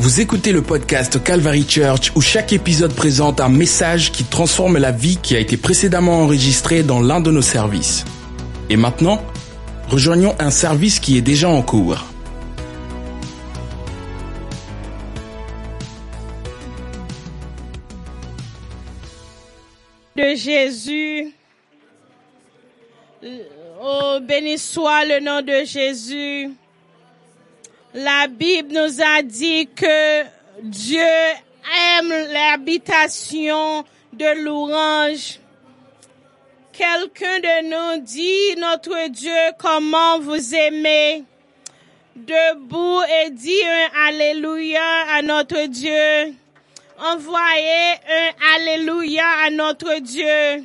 Vous écoutez le podcast Calvary Church où chaque épisode présente un message qui transforme la vie qui a été précédemment enregistrée dans l'un de nos services. Et maintenant, rejoignons un service qui est déjà en cours. de Jésus. Oh, béni soit le nom de Jésus. La Bible nous a dit que Dieu aime l'habitation de l'orange. Quelqu'un de nous dit, notre Dieu, comment vous aimez. Debout et dit un Alléluia à notre Dieu. Envoyez un Alléluia à notre Dieu.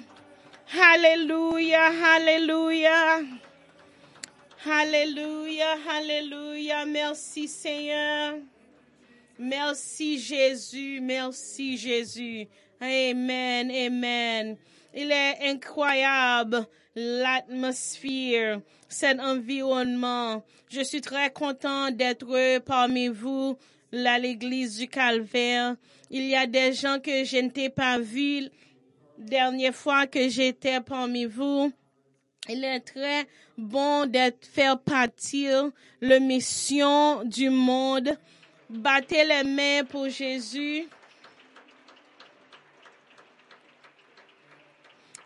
Alléluia, Alléluia. Alléluia, Alléluia. Merci Seigneur. Merci Jésus, merci Jésus. Amen, Amen. Il est incroyable l'atmosphère, cet environnement. Je suis très content d'être parmi vous à l'église du Calvaire. Il y a des gens que je n'ai pas vus dernière fois que j'étais parmi vous. Il est très bon d'être faire partir la mission du monde. Battez les mains pour Jésus.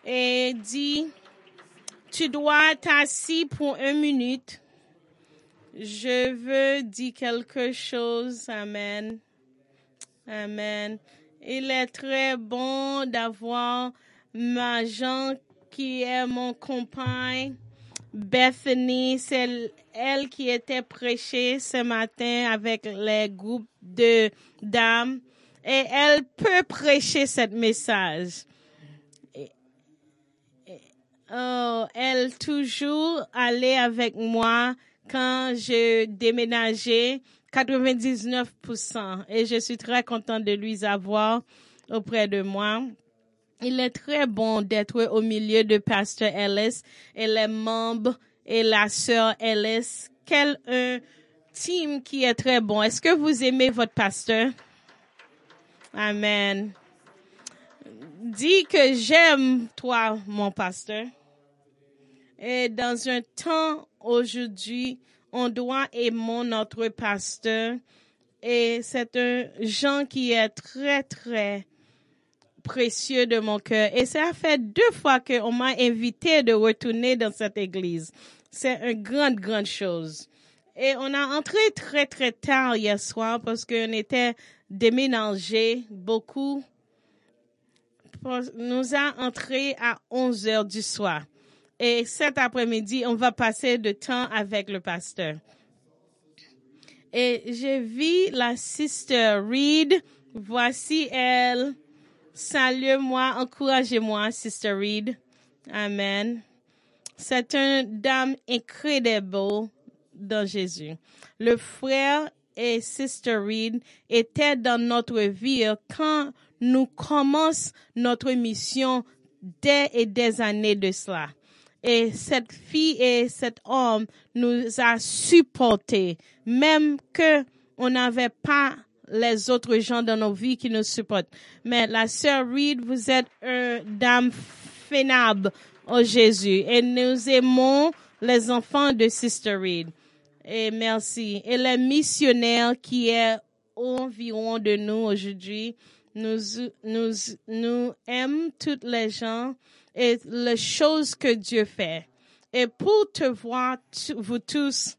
Et dit, tu dois t'assis pour une minute. Je veux dire quelque chose. Amen. Amen. Il est très bon d'avoir ma Jean qui est mon compagne. Bethany, c'est elle qui était prêchée ce matin avec les groupes de dames et elle peut prêcher ce message. Oh, elle toujours allait avec moi quand je déménageais 99% et je suis très contente de lui avoir auprès de moi. Il est très bon d'être au milieu de Pasteur Ellis et les membres et la sœur Ellis. Quel un team qui est très bon. Est-ce que vous aimez votre pasteur? Amen. Dis que j'aime toi, mon pasteur. Et dans un temps aujourd'hui, on doit aimer notre pasteur. Et c'est un gens qui est très, très précieux de mon cœur. Et ça fait deux fois qu'on m'a invité de retourner dans cette église. C'est une grande, grande chose. Et on a entré très, très tard hier soir parce qu'on était déménagé beaucoup. Nous a entré à 11 heures du soir. Et cet après-midi, on va passer de temps avec le pasteur. Et j'ai vu la sister Reed. Voici elle. Salut-moi, encouragez-moi, sister Reed. Amen. C'est une dame incroyable dans Jésus. Le frère et sister Reed étaient dans notre vie quand nous commençons notre mission dès et des années de cela. Et cette fille et cet homme nous a supportés, même que on n'avait pas les autres gens dans nos vies qui nous supportent. Mais la sœur Reed, vous êtes une dame fénable au Jésus et nous aimons les enfants de Sister Reed. Et merci. Et les missionnaires qui est environ de nous aujourd'hui, nous, nous, nous aiment toutes les gens et les choses que Dieu fait. Et pour te voir, vous tous,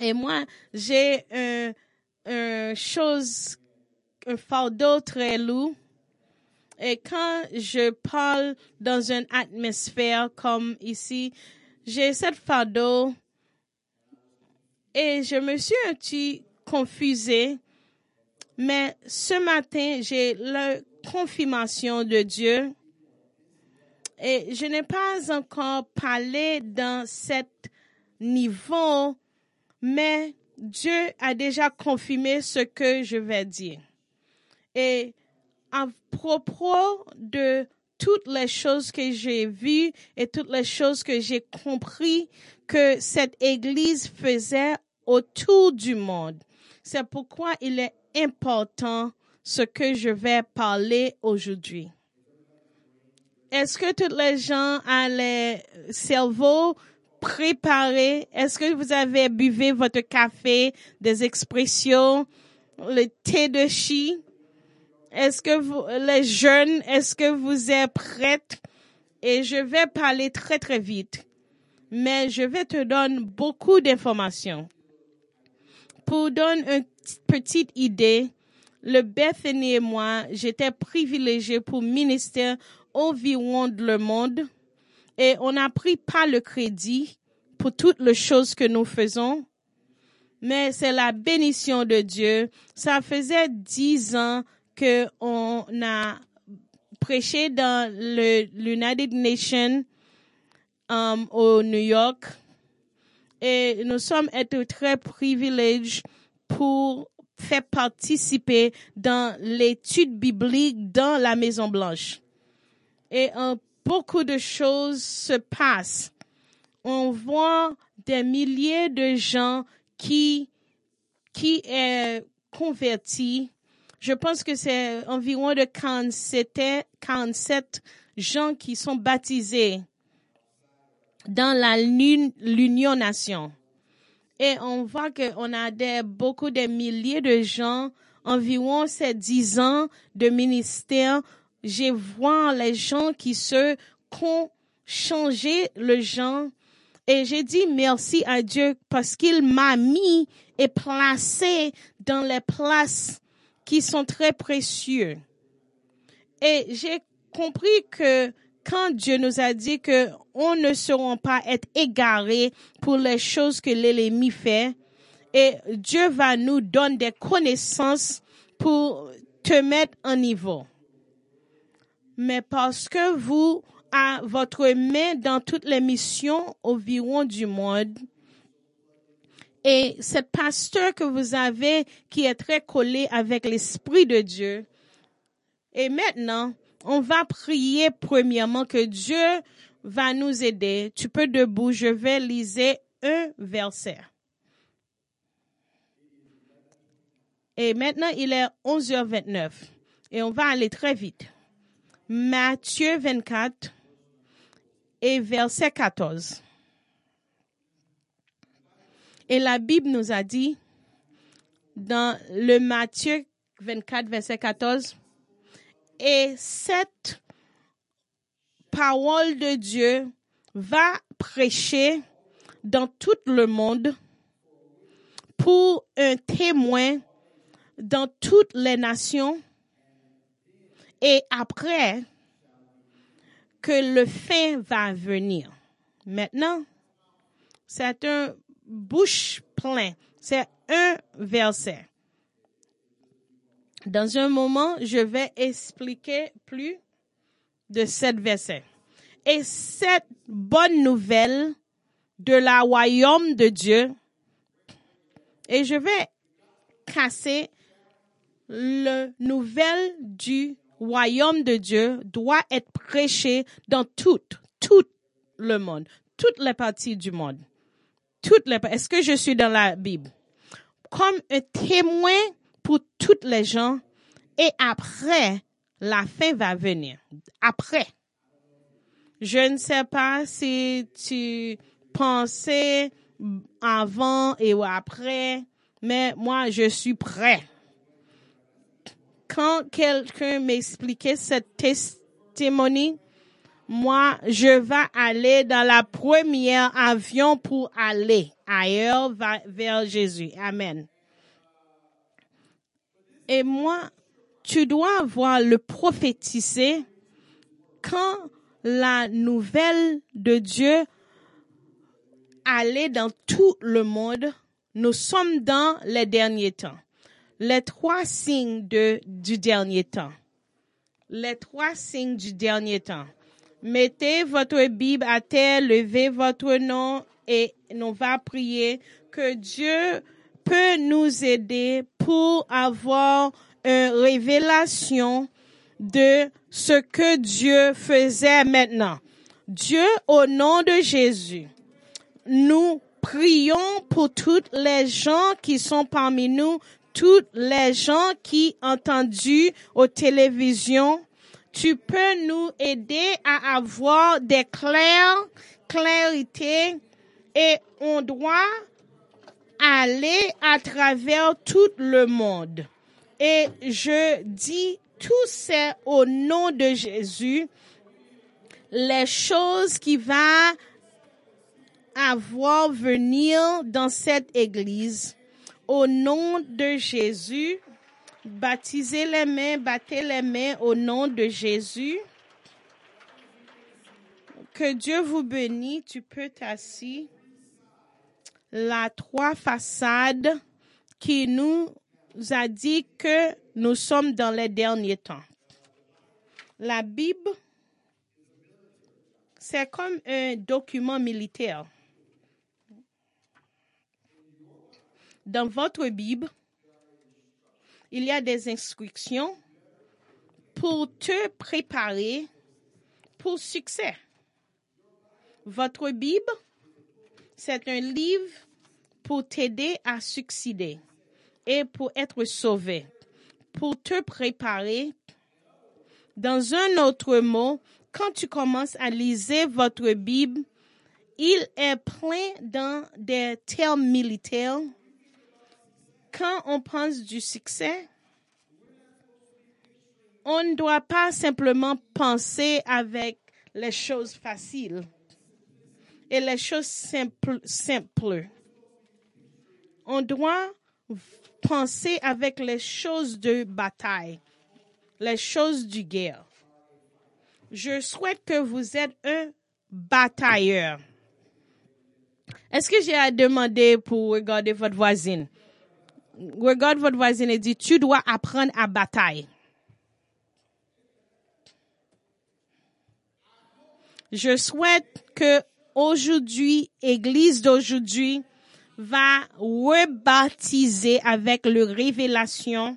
et moi, j'ai un, chose, un fardeau très lourd. Et quand je parle dans une atmosphère comme ici, j'ai cette fardeau et je me suis un petit confusée. Mais ce matin, j'ai la confirmation de Dieu et je n'ai pas encore parlé dans cet niveau, mais Dieu a déjà confirmé ce que je vais dire. Et à propos de toutes les choses que j'ai vues et toutes les choses que j'ai compris que cette église faisait autour du monde. C'est pourquoi il est important ce que je vais parler aujourd'hui. Est-ce que toutes les gens ont les cerveaux préparés? Est-ce que vous avez buvé votre café, des expressions, le thé de chi? Est-ce que vous, les jeunes, est-ce que vous êtes prêtes? Et je vais parler très très vite, mais je vais te donner beaucoup d'informations. Pour donner une petite idée, le Bethany et moi, j'étais privilégié pour ministère environ de le monde et on n'a pris pas le crédit pour toutes les choses que nous faisons, mais c'est la bénédiction de Dieu. Ça faisait dix ans que on a prêché dans le United Nations um, au New York et nous sommes été très privilégiés pour faire participer dans l'étude biblique dans la Maison Blanche. Et euh, beaucoup de choses se passent. On voit des milliers de gens qui qui est convertis. Je pense que c'est environ de 47, 47 gens qui sont baptisés dans l'Union Nation. Et on voit qu'on a des, beaucoup de milliers de gens, environ ces dix ans de ministère. Je vois les gens qui se ont changé le genre. Et j'ai dit merci à Dieu parce qu'il m'a mis et placé dans les places qui sont très précieuses. Et j'ai compris que quand Dieu nous a dit que on ne seront pas être égarés pour les choses que l'ennemi fait, et Dieu va nous donner des connaissances pour te mettre en niveau. Mais parce que vous avez votre main dans toutes les missions environ du monde, et cette pasteur que vous avez qui est très collé avec l'Esprit de Dieu, et maintenant, on va prier premièrement que Dieu va nous aider. Tu peux debout, je vais liser un verset. Et maintenant, il est 11h29 et on va aller très vite. Matthieu 24 et verset 14. Et la Bible nous a dit dans le Matthieu 24, verset 14, et cette parole de Dieu va prêcher dans tout le monde pour un témoin dans toutes les nations et après que le fin va venir. Maintenant, c'est un bouche plein. C'est un verset. Dans un moment, je vais expliquer plus de cette verset. Et cette bonne nouvelle de la royaume de Dieu, et je vais casser le nouvelle du royaume de Dieu doit être prêché dans tout, tout le monde, toutes les parties du monde. Toutes les, est-ce que je suis dans la Bible? Comme un témoin pour toutes les gens et après, la fin va venir. Après. Je ne sais pas si tu pensais avant et après, mais moi, je suis prêt. Quand quelqu'un m'expliquait cette testimony, moi, je vais aller dans la première avion pour aller ailleurs vers Jésus. Amen. Et moi, tu dois voir le prophétiser quand la nouvelle de Dieu allait dans tout le monde. Nous sommes dans les derniers temps. Les trois signes du dernier temps. Les trois signes du dernier temps. Mettez votre Bible à terre, levez votre nom et nous va prier que Dieu peut nous aider pour avoir une révélation de ce que Dieu faisait maintenant. Dieu, au nom de Jésus, nous prions pour toutes les gens qui sont parmi nous, tous les gens qui ont entendu aux télévisions, tu peux nous aider à avoir des clairs, clarités et on doit aller à travers tout le monde. Et je dis tout ça au nom de Jésus, les choses qui va avoir venir dans cette église. Au nom de Jésus, baptisez les mains, battez les mains au nom de Jésus. Que Dieu vous bénisse, tu peux t'asseoir. La trois façades qui nous a dit que nous sommes dans les derniers temps. La Bible, c'est comme un document militaire. Dans votre Bible, il y a des instructions pour te préparer pour succès. Votre Bible, c'est un livre pour t'aider à succéder et pour être sauvé, pour te préparer. Dans un autre mot, quand tu commences à lire votre Bible, il est plein dans des termes militaires. Quand on pense du succès, on ne doit pas simplement penser avec les choses faciles et les choses simples. On doit penser avec les choses de bataille, les choses du guerre. Je souhaite que vous êtes un batailleur. Est-ce que j'ai à demander pour regarder votre voisine? Regarde votre voisine et dit, tu dois apprendre à bataille. Je souhaite que aujourd'hui, église d'aujourd'hui, va rebaptiser avec le révélation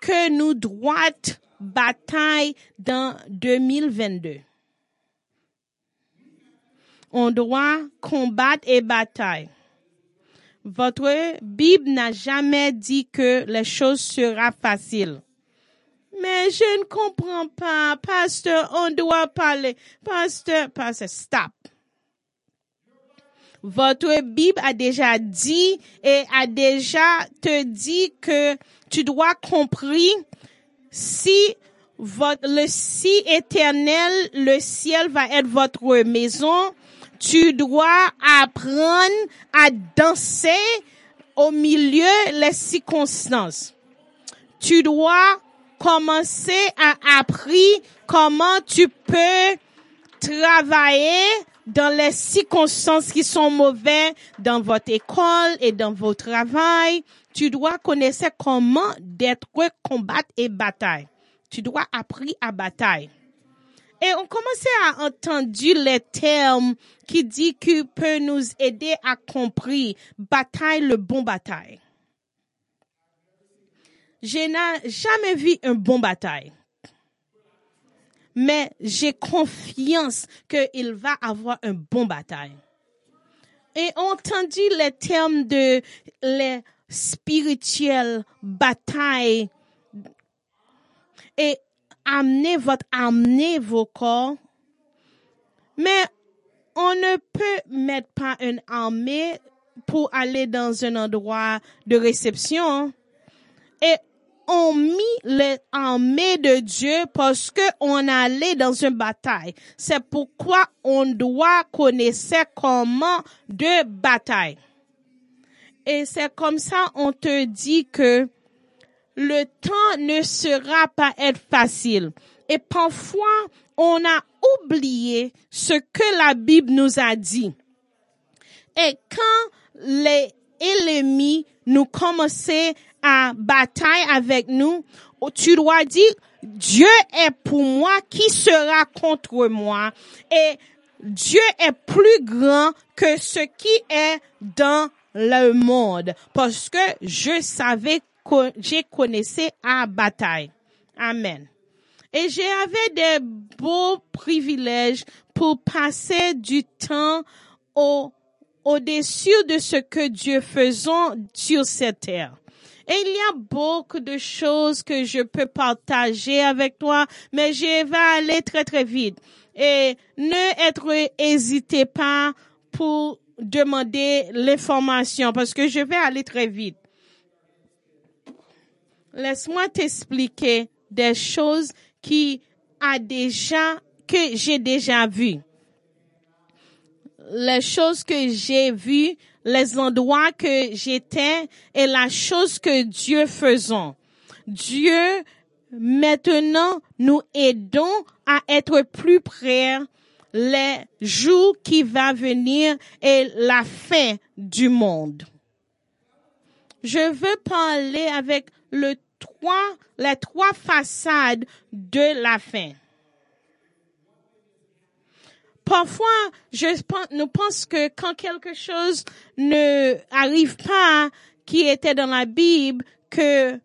que nous droite bataille dans 2022. On doit combattre et bataille. Votre Bible n'a jamais dit que les choses seront faciles. Mais je ne comprends pas, pasteur, on doit parler. Pasteur, pasteur, stop. Votre Bible a déjà dit et a déjà te dit que tu dois compris si votre, le si éternel, le ciel va être votre maison, tu dois apprendre à danser au milieu les circonstances. Tu dois commencer à apprendre comment tu peux travailler dans les circonstances qui sont mauvaises dans votre école et dans votre travail. Tu dois connaître comment d'être combattre et bataille. Tu dois apprendre à bataille. Et on commençait à entendre les termes qui dit que peut nous aider à comprendre bataille, le bon bataille. Je n'ai jamais vu un bon bataille. Mais j'ai confiance qu'il va avoir un bon bataille. Et on entendu les termes de les spirituelles batailles et amener votre, amener vos corps. Mais on ne peut mettre pas une armée pour aller dans un endroit de réception. Et on mis l'armée de Dieu parce que on allait dans une bataille. C'est pourquoi on doit connaître comment de bataille. Et c'est comme ça on te dit que le temps ne sera pas être facile. Et parfois, on a oublié ce que la Bible nous a dit. Et quand les ennemis nous commençaient à bataille avec nous, tu dois dire, Dieu est pour moi, qui sera contre moi? Et Dieu est plus grand que ce qui est dans le monde. Parce que je savais j'ai connaissé à bataille. Amen. Et j'avais des beaux privilèges pour passer du temps au, au-dessus de ce que Dieu faisait sur cette terre. Et il y a beaucoup de choses que je peux partager avec toi, mais je vais aller très très vite. Et ne être hésitez pas pour demander l'information parce que je vais aller très vite. Laisse-moi t'expliquer des choses qui a déjà, que j'ai déjà vues. Les choses que j'ai vues, les endroits que j'étais et la chose que Dieu faisait. Dieu, maintenant, nous aidons à être plus près les jours qui va venir et la fin du monde. Je veux parler avec le trois, les trois façades de la fin. Parfois, je pense, nous pense que quand quelque chose ne arrive pas qui était dans la Bible, que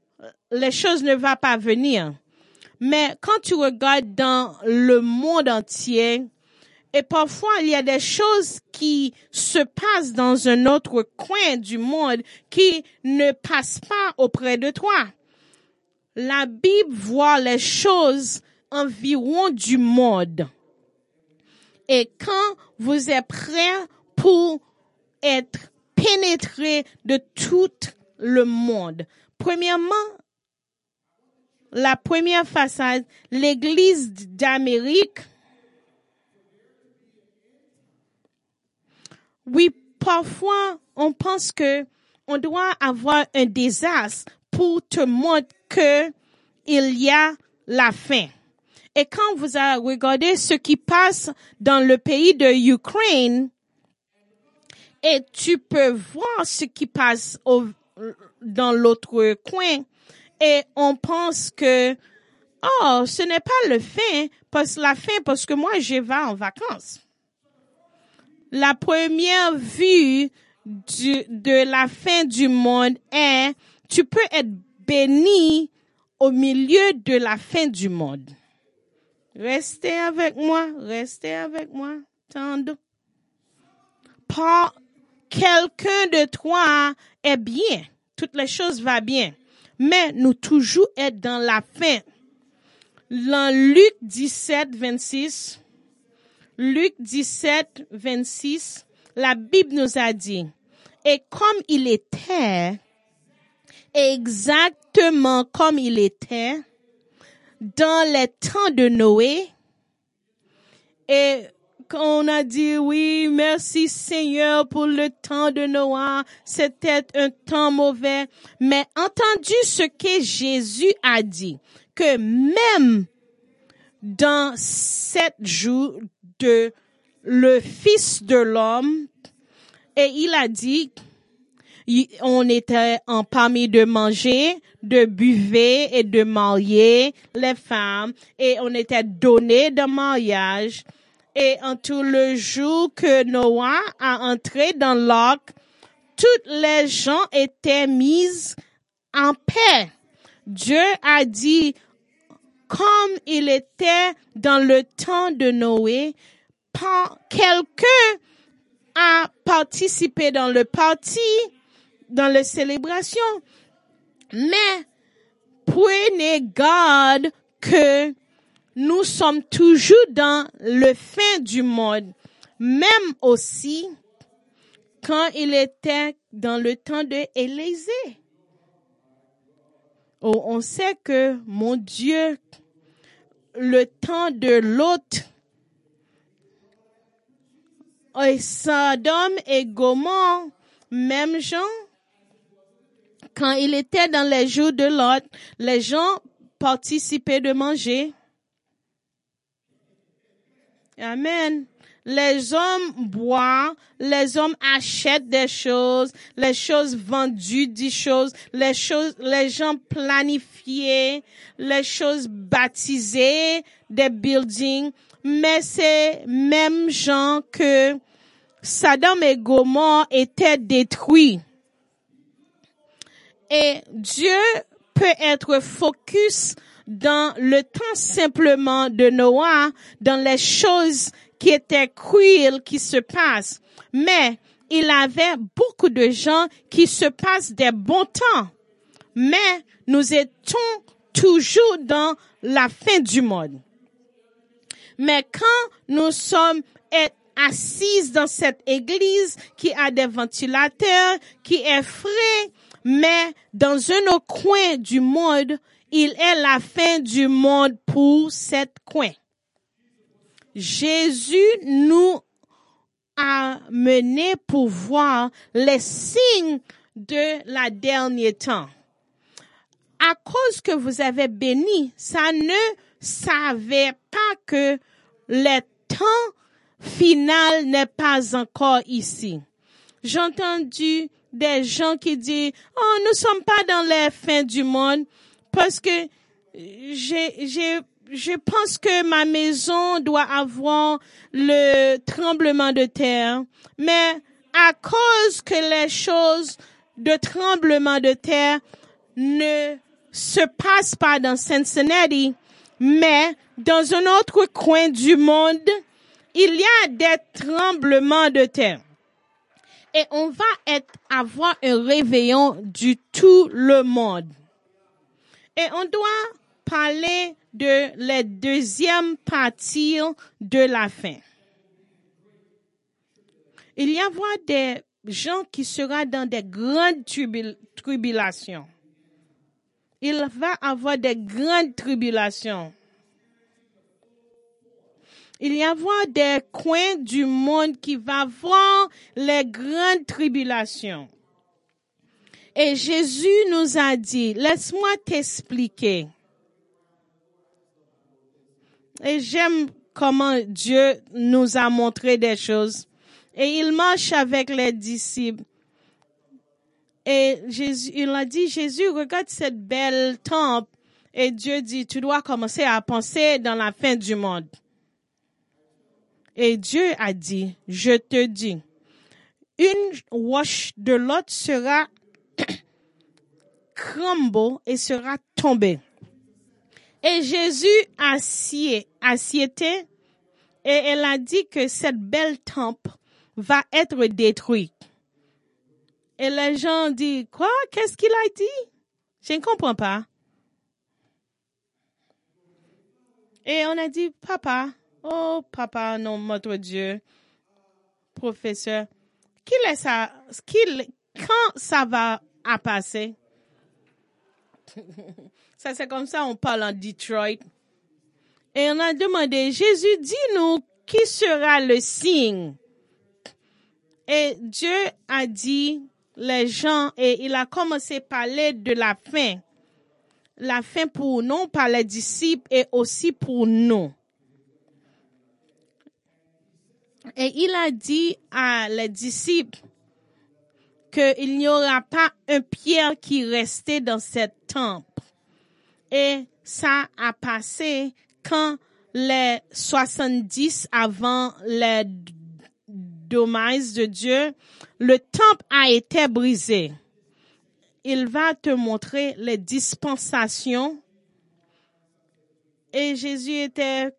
les choses ne vont pas venir. Mais quand tu regardes dans le monde entier, et parfois il y a des choses qui se passent dans un autre coin du monde qui ne passent pas auprès de toi. La Bible voit les choses environ du monde. Et quand vous êtes prêt pour être pénétré de tout le monde, premièrement, la première façade, l'Église d'Amérique, oui, parfois, on pense que on doit avoir un désastre pour te montrer que il y a la fin. Et quand vous regardé ce qui passe dans le pays de Ukraine, et tu peux voir ce qui passe dans l'autre coin, et on pense que, oh, ce n'est pas le fin, parce la fin, parce que moi, je vais en vacances. La première vue de la fin du monde est, tu peux être béni au milieu de la fin du monde. Restez avec moi, restez avec moi, tendre. Pas quelqu'un de toi est bien, toutes les choses vont bien, mais nous toujours être dans la fin. Dans Luc 17, 26, Luc 17, 26, la Bible nous a dit, et comme il était, exactement comme il était dans les temps de Noé. Et on a dit oui, merci Seigneur pour le temps de Noé, c'était un temps mauvais, mais entendu ce que Jésus a dit, que même dans sept jours de le Fils de l'homme, et il a dit, on était en parmi de manger, de buver et de marier les femmes et on était donné de mariage. Et en tout le jour que Noah a entré dans l'arc, toutes les gens étaient mises en paix. Dieu a dit, comme il était dans le temps de Noé, quelqu'un a participé dans le parti dans les célébrations. Mais prenez garde que nous sommes toujours dans le fin du monde, même aussi quand il était dans le temps de Élysée. Oh, on sait que, mon Dieu, le temps de l'autre, et Sodome et Gomorre, même gens, quand il était dans les jours de Lot, les gens participaient de manger. Amen. Les hommes boivent, les hommes achètent des choses, les choses vendues des choses, les choses, les gens planifiaient, les choses baptisées, des buildings, mais c'est même gens que Saddam et Gomorrah étaient détruits. Et Dieu peut être focus dans le temps simplement de Noah, dans les choses qui étaient cruelles qui se passent. Mais il avait beaucoup de gens qui se passent des bons temps. mais nous étions toujours dans la fin du monde. Mais quand nous sommes assises dans cette église qui a des ventilateurs, qui est frais, mais dans un autre coin du monde, il est la fin du monde pour cette coin. Jésus nous a mené pour voir les signes de la dernière temps. À cause que vous avez béni, ça ne savait pas que le temps final n'est pas encore ici. J'ai entendu des gens qui disent, oh, nous sommes pas dans les fins du monde parce que j'ai, je pense que ma maison doit avoir le tremblement de terre, mais à cause que les choses de tremblement de terre ne se passent pas dans Cincinnati, mais dans un autre coin du monde, il y a des tremblements de terre. Et on va avoir un réveillon du tout le monde. Et on doit parler de la deuxième partie de la fin. Il y aura des gens qui seront dans des grandes tribulations. Il va avoir des grandes tribulations. Il y aura des coins du monde qui va voir les grandes tribulations. Et Jésus nous a dit, laisse-moi t'expliquer. Et j'aime comment Dieu nous a montré des choses. Et il marche avec les disciples. Et Jésus, il a dit, Jésus, regarde cette belle temple. Et Dieu dit, tu dois commencer à penser dans la fin du monde. Et Dieu a dit, je te dis, une roche de l'autre sera crumble et sera tombée. Et Jésus assied, assiétait et elle a dit que cette belle temple va être détruite. Et les gens disent, quoi? Qu'est-ce qu'il a dit? Je ne comprends pas. Et on a dit, papa, oh papa, non, notre Dieu, professeur, qu'il est ça, quand ça va à passer? ça c'est comme ça, on parle en Detroit. Et on a demandé, Jésus, dis-nous qui sera le signe? Et Dieu a dit les gens et il a commencé à parler de la fin. La fin pour nous, par les disciples et aussi pour nous. Et il a dit à les disciples qu'il n'y aura pas un pierre qui restait dans cette temple. Et ça a passé quand les 70 avant les dommages de Dieu, le temple a été brisé. Il va te montrer les dispensations. Et Jésus était,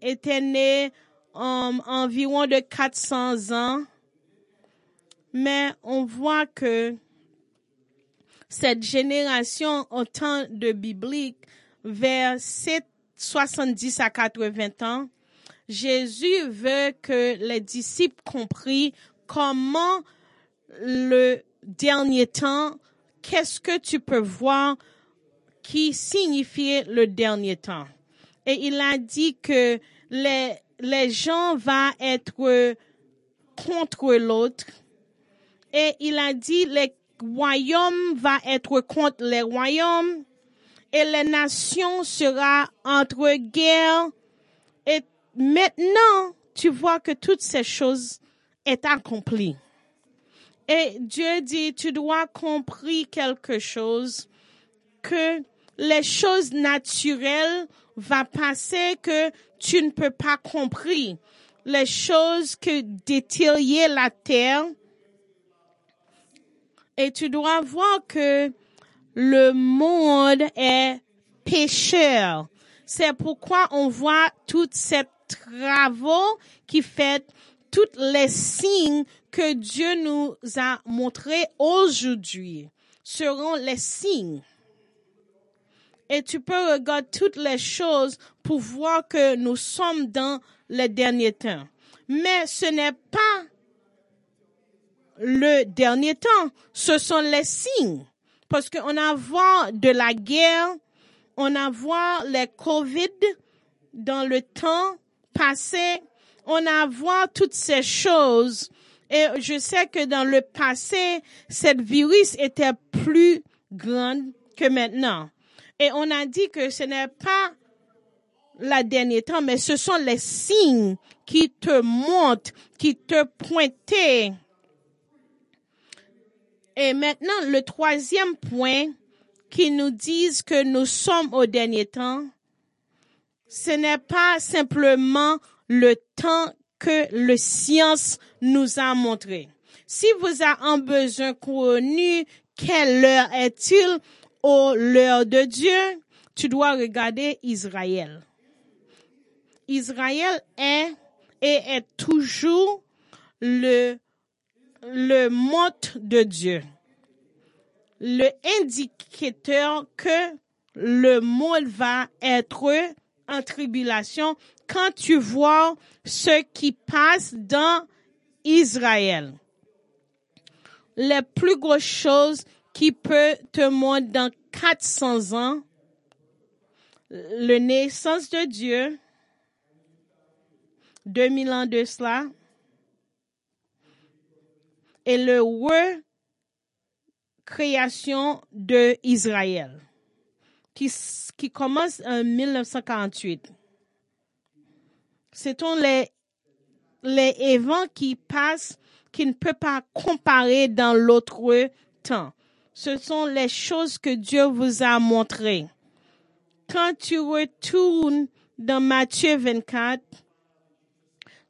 était né um, environ de 400 ans. Mais on voit que cette génération au temps de biblique, vers 70 à 80 ans, Jésus veut que les disciples comprennent comment le dernier temps, qu'est-ce que tu peux voir qui signifie le dernier temps. Et il a dit que les, les gens vont être contre l'autre. Et il a dit les royaumes vont être contre les royaumes et les nations sera entre guerre. Et maintenant, tu vois que toutes ces choses est accomplies. Et Dieu dit, tu dois comprendre quelque chose, que les choses naturelles vont passer que tu ne peux pas comprendre. Les choses que détériorent la terre. Et tu dois voir que le monde est pécheur. C'est pourquoi on voit toutes ces travaux qui fait tous les signes que Dieu nous a montrés aujourd'hui. seront les signes. Et tu peux regarder toutes les choses pour voir que nous sommes dans les derniers temps. Mais ce n'est pas le dernier temps, ce sont les signes. Parce qu'on a voir de la guerre, on a voir les Covid dans le temps passé, on a voir toutes ces choses. Et je sais que dans le passé, cette virus était plus grande que maintenant. Et on a dit que ce n'est pas la dernière temps, mais ce sont les signes qui te montrent, qui te pointent. Et maintenant, le troisième point qui nous dit que nous sommes au dernier temps, ce n'est pas simplement le temps que le science nous a montré. Si vous avez un besoin connu, quelle heure est-il? L'heure de Dieu? Tu dois regarder Israël. Israël est et est toujours le, le mot de Dieu. Le indicateur que le monde va être en tribulation quand tu vois ce qui passe dans Israël. Les plus grosses choses qui peut te montrer dans 400 ans, le naissance de Dieu, 2000 ans de cela, et le création de Israël, qui, qui commence en 1948. Ce sont les, les événements qui passent, qui ne peuvent pas comparer dans l'autre temps. Ce sont les choses que Dieu vous a montrées. Quand tu retournes dans Matthieu 24,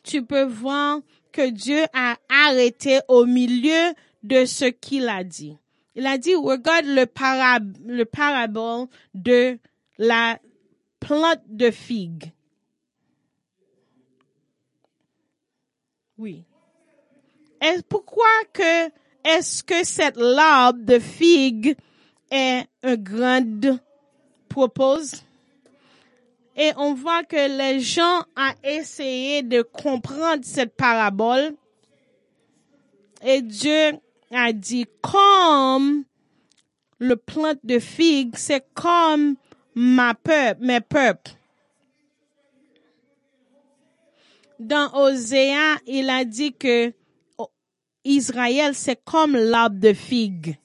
tu peux voir que Dieu a arrêté au milieu de ce qu'il a dit. Il a dit, regarde le, parab le parabole de la plante de figue. Oui. Et pourquoi que est-ce que cette larve de figue est un grand propose? Et on voit que les gens ont essayé de comprendre cette parabole. Et Dieu a dit, comme le plante de figue, c'est comme ma peuple, mes peuples. Dans Osée, il a dit que Israël, c'est comme l'arbre de figue.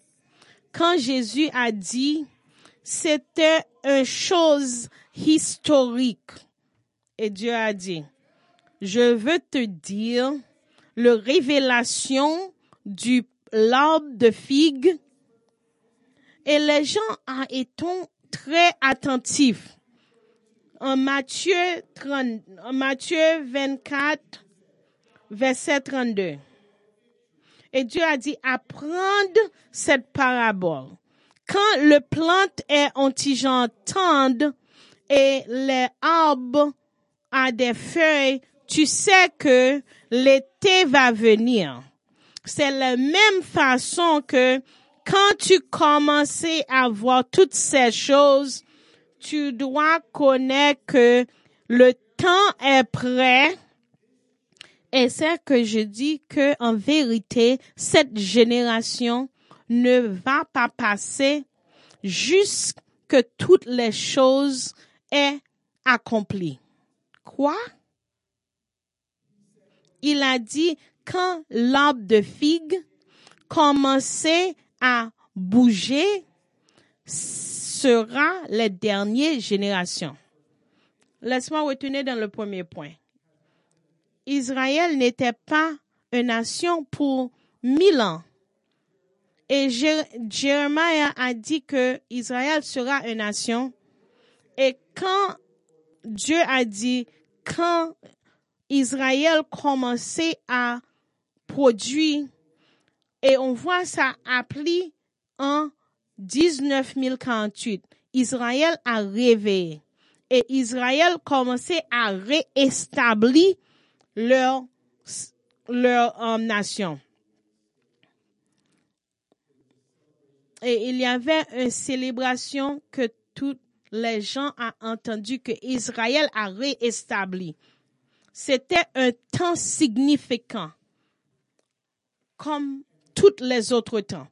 Quand Jésus a dit, c'était une chose historique. Et Dieu a dit, je veux te dire, la révélation du l'arbre de figue et les gens étant très attentifs. En Matthieu 30, en Matthieu 24, verset 32. Et Dieu a dit, apprendre cette parabole. Quand le plante est en tendre et les arbres a des feuilles, tu sais que l'été va venir. C'est la même façon que quand tu commences à voir toutes ces choses, tu dois connaître que le temps est prêt. Et c'est que je dis que en vérité, cette génération ne va pas passer jusqu'à que toutes les choses aient accomplies. Quoi? Il a dit quand l'arbre de figue commençait à bouger, sera les dernières générations. Laisse-moi retourner dans le premier point. Israël n'était pas une nation pour mille ans. Et Jérémie a dit que Israël sera une nation. Et quand Dieu a dit, quand Israël commençait à produire, et on voit ça appelé en 1948, Israël a réveillé. Et Israël commençait à réétablir leur, leur euh, nation. et il y avait une célébration que tous les gens ont entendu que Israël a réétabli. C'était un temps significant, comme tous les autres temps.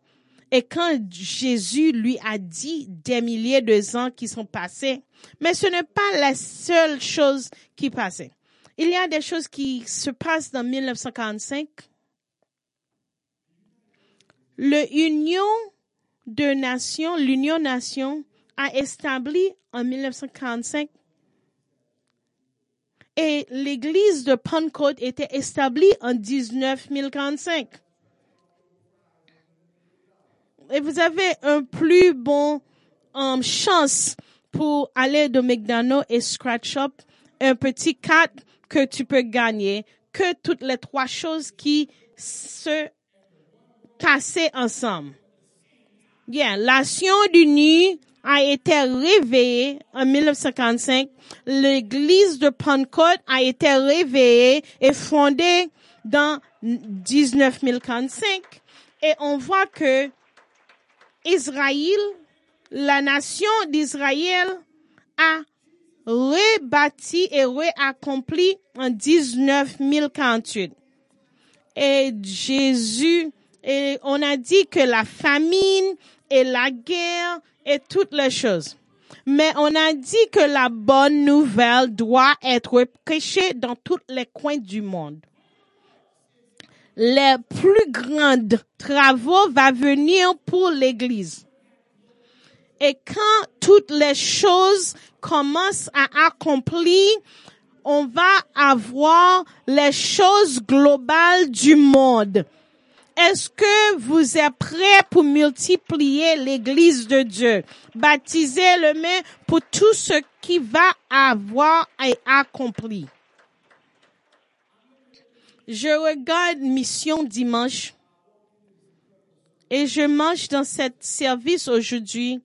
Et quand Jésus lui a dit des milliers de ans qui sont passés, mais ce n'est pas la seule chose qui passait. Il y a des choses qui se passent dans 1945. L'Union de Nations, l'Union Nation a établi en 1945 et l'église de Pentecôte était établie en 1945 et vous avez un plus bon um, chance pour aller de McDonald's et Scratch Up, un petit 4 que tu peux gagner que toutes les trois choses qui se passaient ensemble. Bien, la Nation unie a été réveillée en 1955. L'église de Pentecôte a été réveillée et fondée dans 1945. Et on voit que Israël, la nation d'Israël a rebâti et réaccompli en 1948. Et Jésus, on a dit que la famine et la guerre et toutes les choses. Mais on a dit que la bonne nouvelle doit être prêchée dans tous les coins du monde les plus grands travaux va venir pour l'église. Et quand toutes les choses commencent à accomplir, on va avoir les choses globales du monde. Est-ce que vous êtes prêts pour multiplier l'église de Dieu? Baptisez le main pour tout ce qui va avoir et accompli je regarde Mission Dimanche et je mange dans cette service aujourd'hui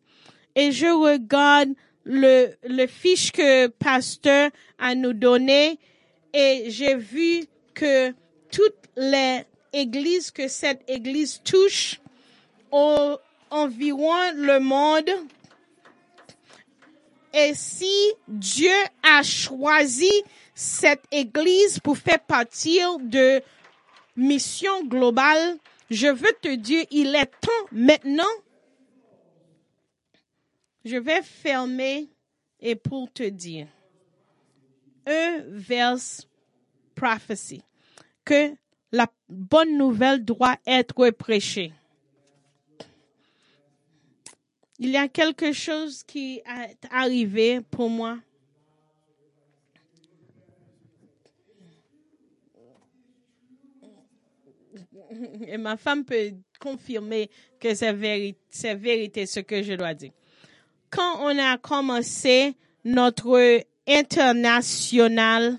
et je regarde le, le fiche que pasteur a nous donné et j'ai vu que toutes les églises que cette église touche au, environ le monde et si Dieu a choisi cette église pour faire partir de mission globale, je veux te dire, il est temps maintenant. Je vais fermer et pour te dire un vers prophétie que la bonne nouvelle doit être prêchée. Il y a quelque chose qui est arrivé pour moi. Et ma femme peut confirmer que c'est vérité, c'est vérité ce que je dois dire. Quand on a commencé notre international,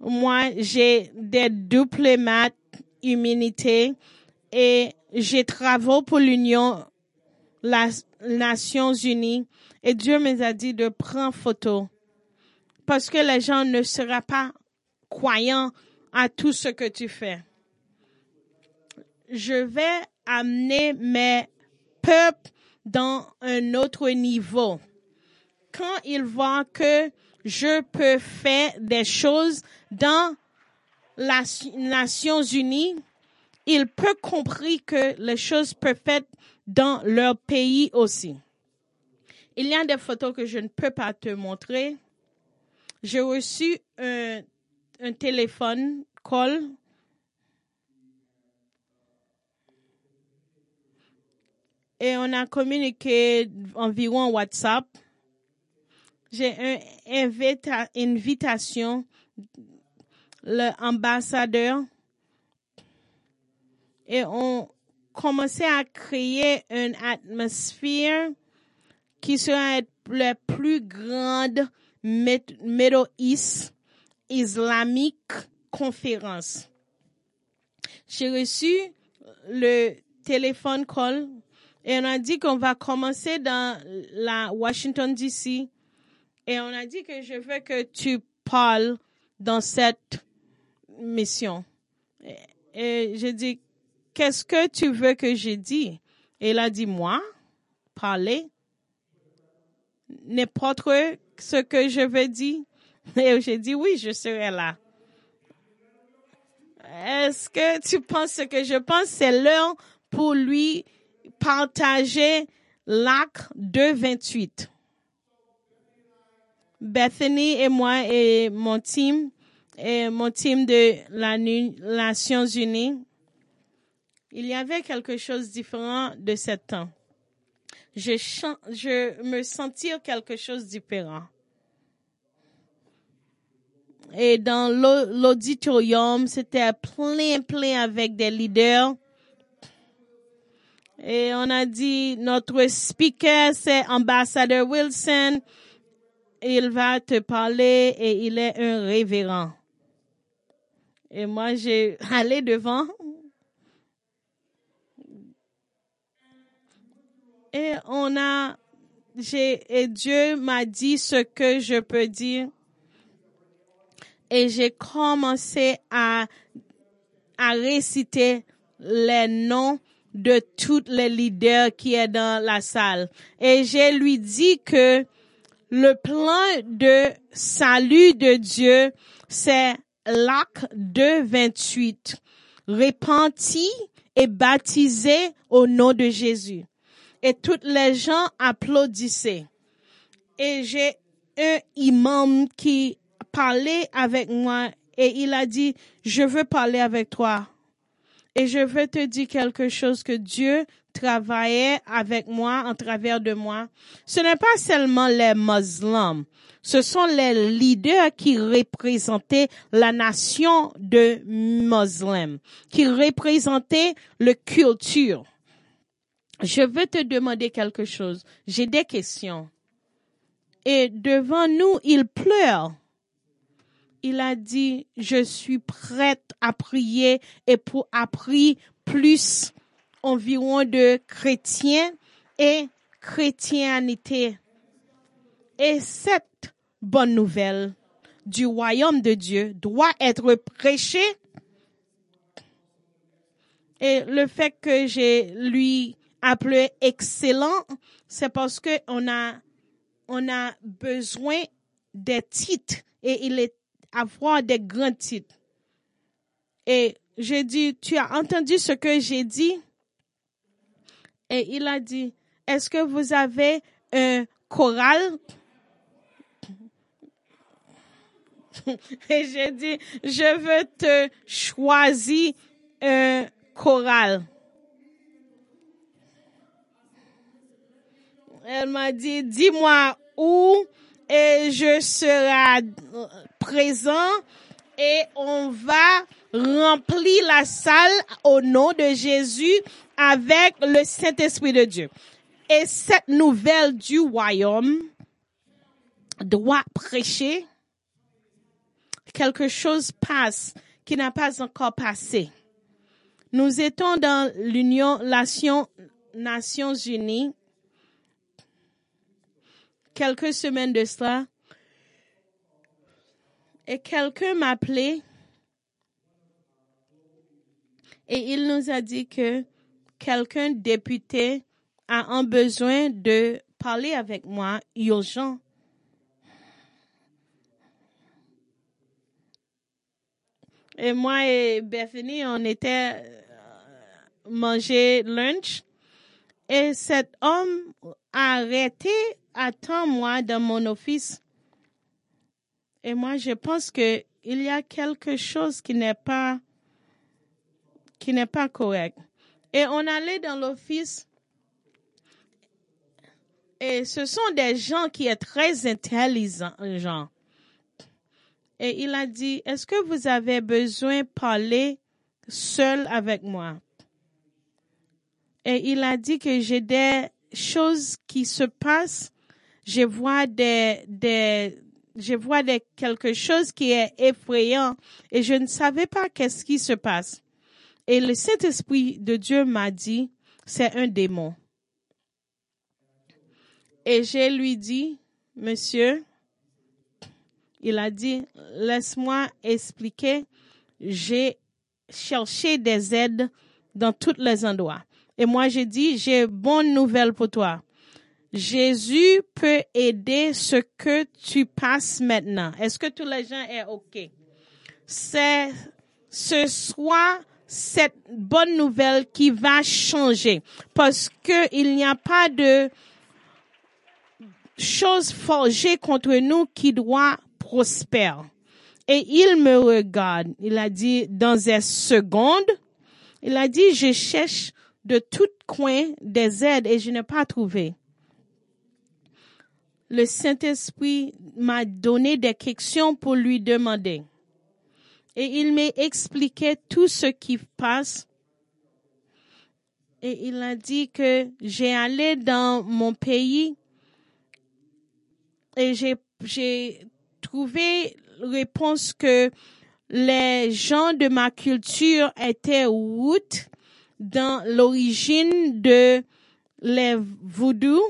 moi, j'ai des diplomates immunité et j'ai travaillé pour l'Union, les Nations Unies. Et Dieu me a dit de prendre photo. Parce que les gens ne seraient pas croyants à tout ce que tu fais. Je vais amener mes peuples dans un autre niveau. Quand ils voient que je peux faire des choses dans les Nations Unies, ils peuvent comprendre que les choses peuvent être dans leur pays aussi. Il y a des photos que je ne peux pas te montrer. J'ai reçu un, un téléphone call et on a communiqué environ WhatsApp. J'ai une invitation, l'ambassadeur, et on commençait à créer une atmosphère qui sera la plus grande Middle East islamique conférence. J'ai reçu le téléphone call et on a dit qu'on va commencer dans la Washington DC. Et on a dit que je veux que tu parles dans cette mission. Et, j'ai dit, qu'est-ce que tu veux que je dise? Et il a dit, moi, parler, n'importe ce que je veux dire. Et j'ai dit, oui, je serai là. Est-ce que tu penses ce que je pense? C'est l'heure pour lui partager l'acte 228. Bethany et moi et mon team, et mon team de la Nations Unies, il y avait quelque chose de différent de ce temps. Je, je me sentir quelque chose de différent. Et dans l'auditorium, c'était plein, plein avec des leaders. Et on a dit, notre speaker, c'est ambassadeur Wilson. Il va te parler et il est un révérend. Et moi, j'ai allé devant. Et on a, j'ai, et Dieu m'a dit ce que je peux dire et j'ai commencé à, à réciter les noms de tous les leaders qui est dans la salle. Et j'ai lui dit que le plan de salut de Dieu, c'est l'acte 228. Repenti et baptisé au nom de Jésus. Et toutes les gens applaudissaient. Et j'ai un imam qui parler avec moi et il a dit, je veux parler avec toi. Et je veux te dire quelque chose que Dieu travaillait avec moi en travers de moi. Ce n'est pas seulement les musulmans. Ce sont les leaders qui représentaient la nation de musulmans, qui représentaient la culture. Je veux te demander quelque chose. J'ai des questions. Et devant nous, il pleure il a dit, je suis prête à prier et pour apprendre plus environ de chrétiens et chrétienté. Et cette bonne nouvelle du royaume de Dieu doit être prêchée. Et le fait que j'ai lui appelé excellent, c'est parce que on a, a besoin des titres et il est avoir des grands titres. Et j'ai dit, tu as entendu ce que j'ai dit? Et il a dit, est-ce que vous avez un choral? Et j'ai dit, je veux te choisir un choral. Elle m'a dit, dis-moi où et je serai présent et on va remplir la salle au nom de Jésus avec le Saint-Esprit de Dieu. Et cette nouvelle du royaume doit prêcher. Quelque chose passe qui n'a pas encore passé. Nous étions dans l'Union, Nation, Nations Unies quelques semaines de cela et quelqu'un m'a appelé. Et il nous a dit que quelqu'un député a un besoin de parler avec moi urgent. Et moi et Bethany, on était euh, manger lunch. Et cet homme a arrêté, attend moi dans mon office et moi, je pense que il y a quelque chose qui n'est pas, qui n'est pas correct. Et on allait dans l'office et ce sont des gens qui sont très intelligents. Et il a dit, est-ce que vous avez besoin de parler seul avec moi? Et il a dit que j'ai des choses qui se passent. Je vois des, des, je vois quelque chose qui est effrayant et je ne savais pas qu'est-ce qui se passe. Et le Saint-Esprit de Dieu m'a dit, c'est un démon. Et j'ai lui dit, monsieur, il a dit, laisse-moi expliquer, j'ai cherché des aides dans tous les endroits. Et moi, j'ai dit, j'ai bonne nouvelle pour toi. Jésus peut aider ce que tu passes maintenant. Est-ce que tous les gens est OK? C'est ce soit cette bonne nouvelle qui va changer parce que il n'y a pas de chose forgée contre nous qui doit prospérer. Et il me regarde. Il a dit dans une seconde, il a dit, je cherche de tout coin des aides et je n'ai pas trouvé. Le Saint-Esprit m'a donné des questions pour lui demander. Et il m'a expliqué tout ce qui passe. Et il a dit que j'ai allé dans mon pays et j'ai, trouvé réponse que les gens de ma culture étaient routes dans l'origine de les voodoo.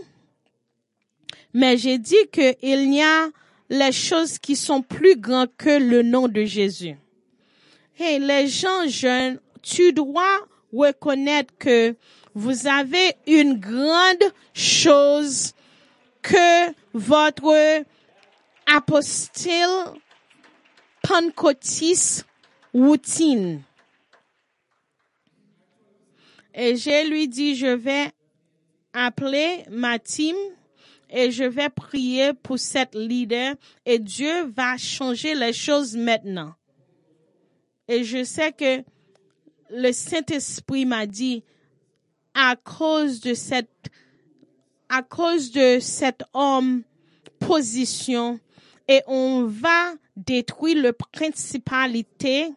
Mais j'ai dit qu'il y a les choses qui sont plus grandes que le nom de Jésus. Hey, les gens jeunes, tu dois reconnaître que vous avez une grande chose que votre apostille pentecôtiste routine. Et je lui dis, je vais appeler ma team et je vais prier pour cette leader et Dieu va changer les choses maintenant. Et je sais que le Saint-Esprit m'a dit, à cause de cette, à cause de cet homme position, et on va détruire le principalité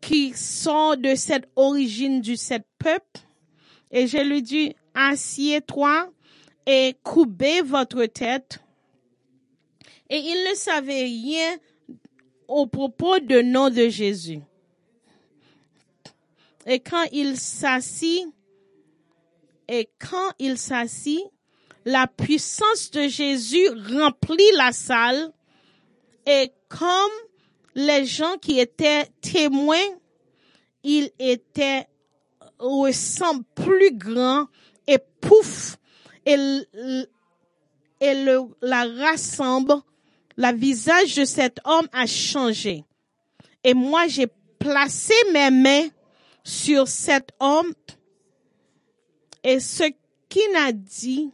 qui sont de cette origine du cet peuple. Et je lui dis, assieds-toi et coupez votre tête. Et il ne savait rien au propos du nom de Jésus. Et quand il s'assit, et quand il s'assit, la puissance de Jésus remplit la salle et comme les gens qui étaient témoins, il était sang plus grand et pouf, et, et le, la rassemble, la visage de cet homme a changé. Et moi, j'ai placé mes mains sur cet homme et ce qu'il a dit,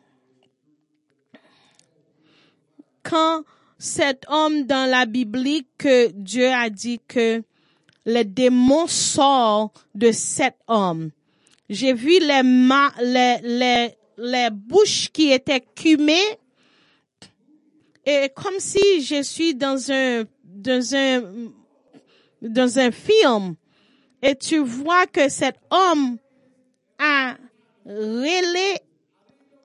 quand cet homme dans la Bible que Dieu a dit que les démons sortent de cet homme. J'ai vu les, ma, les, les, les bouches qui étaient cumées et comme si je suis dans un, dans un, dans un film et tu vois que cet homme a relé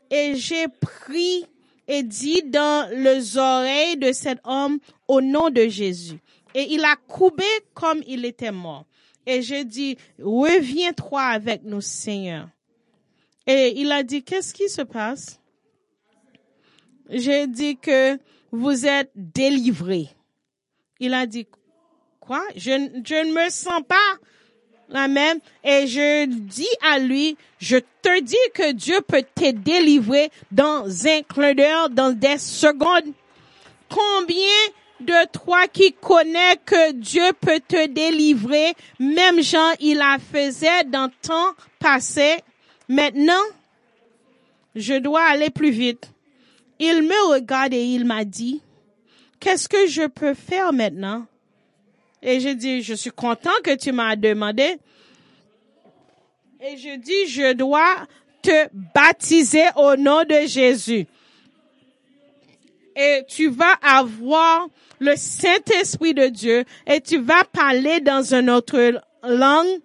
et j'ai pris et dit dans les oreilles de cet homme au nom de Jésus. Et il a coupé comme il était mort. Et je dis, reviens-toi avec nous, Seigneur. Et il a dit, qu'est-ce qui se passe? J'ai dit que vous êtes délivré. Il a dit, quoi? Je, ne me sens pas la même. Et je dis à lui, je te dis que Dieu peut te délivrer dans un clin d'heure, dans des secondes. Combien de toi qui connais que Dieu peut te délivrer, même Jean, il a faisait dans temps passé. Maintenant, je dois aller plus vite. Il me regarde et il m'a dit, qu'est-ce que je peux faire maintenant? Et je dis, je suis content que tu m'as demandé. Et je dis, je dois te baptiser au nom de Jésus. Et tu vas avoir le Saint-Esprit de Dieu et tu vas parler dans une autre langue.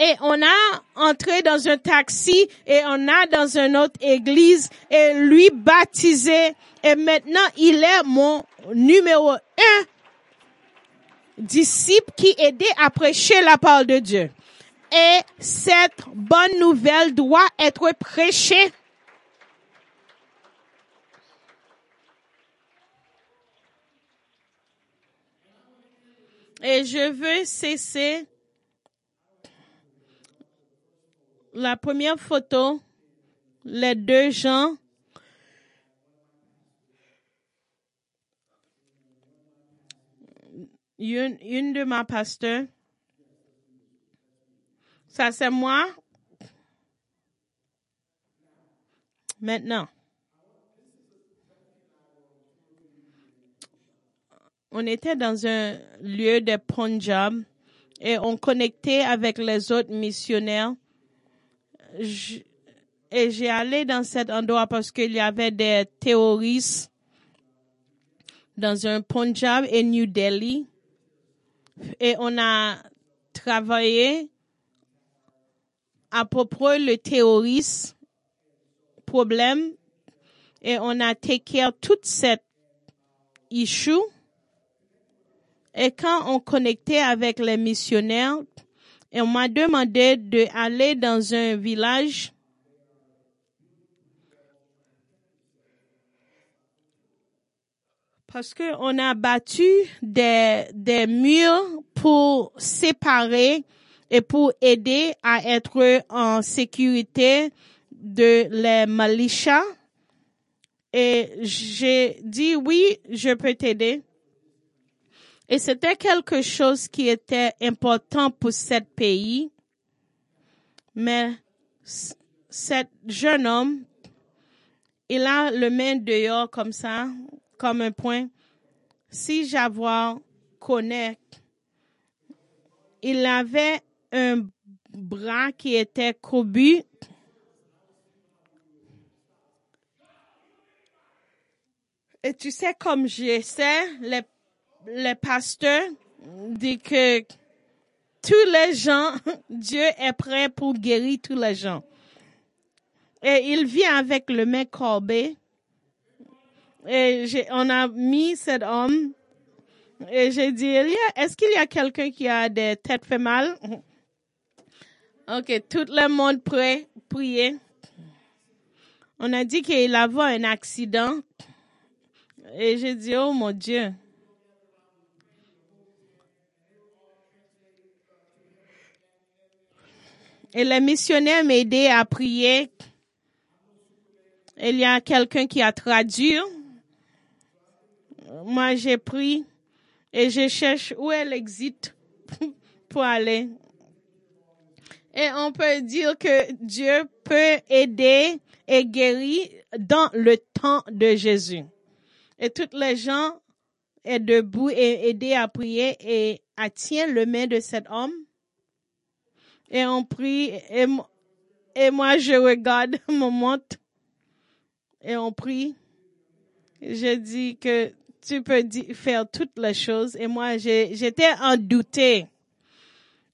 Et on a entré dans un taxi et on a dans une autre église et lui baptisé. Et maintenant, il est mon numéro un disciple qui aidait à prêcher la parole de Dieu. Et cette bonne nouvelle doit être prêchée. Et je veux cesser la première photo, les deux gens. Une, de ma pasteur. Ça, c'est moi. Maintenant. On était dans un lieu de Punjab et on connectait avec les autres missionnaires. Et j'ai allé dans cet endroit parce qu'il y avait des terroristes dans un Punjab et New Delhi. Et on a travaillé à propos le terrorisme problème et on a take toute cette issue. Et quand on connectait avec les missionnaires, et on m'a demandé d'aller dans un village parce que on a battu des, des murs pour séparer et pour aider à être en sécurité de les malicias. Et j'ai dit oui, je peux t'aider. Et c'était quelque chose qui était important pour ce pays. Mais cet jeune homme, il a le main dehors comme ça, comme un point. Si j'avais connaît, il avait un bras qui était courbé. Et tu sais, comme je sais, les le pasteur dit que tous les gens, Dieu est prêt pour guérir tous les gens. Et il vient avec le main courbé. Et on a mis cet homme. Et j'ai dit, est-ce qu'il y a quelqu'un qui a des têtes fait mal? Ok, tout le monde prêt, prier. On a dit qu'il avait un accident. Et j'ai dit, oh mon Dieu. Et les missionnaires m'aidaient à prier. Il y a quelqu'un qui a traduit. Moi, j'ai pris et je cherche où est l'exit pour aller. Et on peut dire que Dieu peut aider et guérir dans le temps de Jésus. Et toutes les gens est debout et aider à prier et à tient le main de cet homme. Et on prie et, mo- et moi je regarde mon montre et on prie. Je dis que tu peux faire toutes les choses et moi j'étais en douté.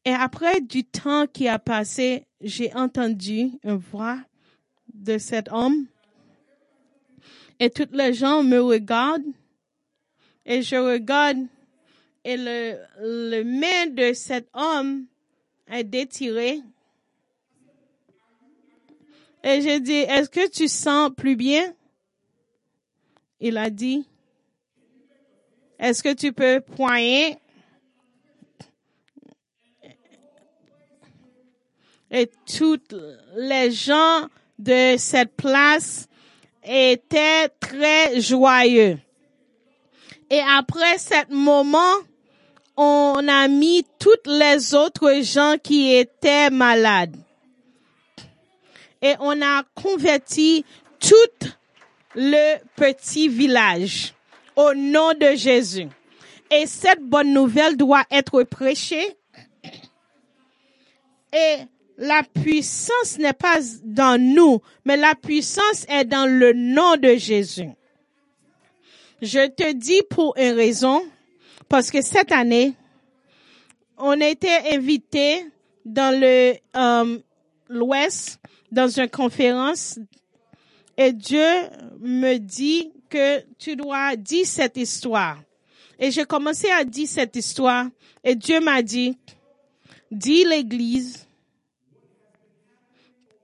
Et après du temps qui a passé, j'ai entendu une voix de cet homme. Et toutes les gens me regardent. Et je regarde. Et le, le main de cet homme est détiré. Et j'ai dit, est-ce que tu sens plus bien? Il a dit, est-ce que tu peux poigner? Et toutes les gens de cette place étaient très joyeux. Et après ce moment, on a mis toutes les autres gens qui étaient malades. Et on a converti tout le petit village au nom de Jésus. Et cette bonne nouvelle doit être prêchée. Et la puissance n'est pas dans nous, mais la puissance est dans le nom de Jésus. Je te dis pour une raison, parce que cette année, on a été invité dans le euh, l'Ouest dans une conférence et Dieu me dit que tu dois dire cette histoire. Et j'ai commencé à dire cette histoire et Dieu m'a dit, dis l'église,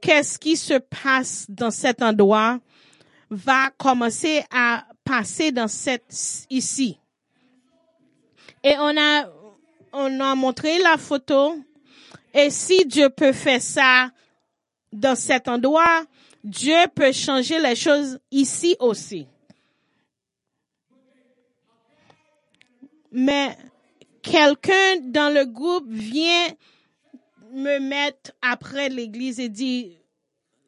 qu'est-ce qui se passe dans cet endroit va commencer à passer dans cette ici. Et on a on a montré la photo et si Dieu peut faire ça dans cet endroit, Dieu peut changer les choses ici aussi. Mais quelqu'un dans le groupe vient me mettre après l'église et dit,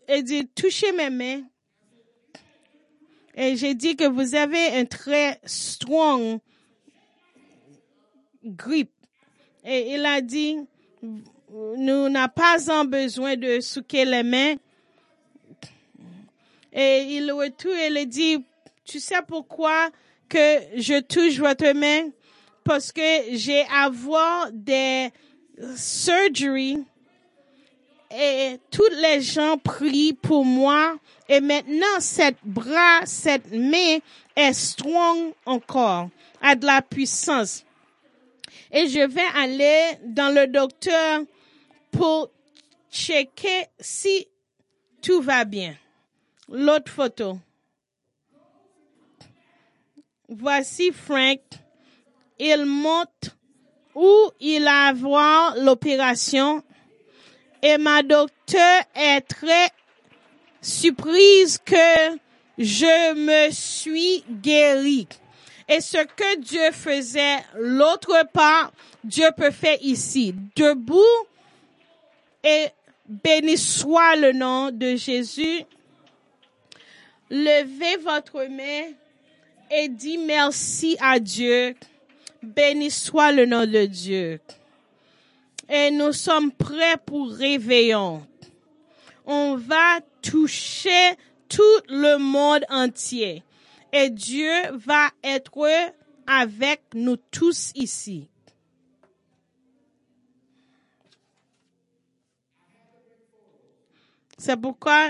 et dit, touchez mes mains. Et j'ai dit que vous avez un très strong grip. Et il a dit, nous n'a pas en besoin de souquer les mains. Et il retourne et il dit, tu sais pourquoi que je touche votre main? Parce que j'ai avoir des surgeries et tous les gens prient pour moi et maintenant cette bras, cette main est strong encore, a de la puissance. Et je vais aller dans le docteur pour checker si tout va bien. L'autre photo. Voici Frank. Il monte où il a voir l'opération et ma docteur est très surprise que je me suis guéri. Et ce que Dieu faisait l'autre part, Dieu peut faire ici. Debout et béni soit le nom de Jésus. Levez votre main et dis merci à Dieu. Béni soit le nom de Dieu. Et nous sommes prêts pour réveillon. On va toucher tout le monde entier. Et Dieu va être avec nous tous ici. C'est pourquoi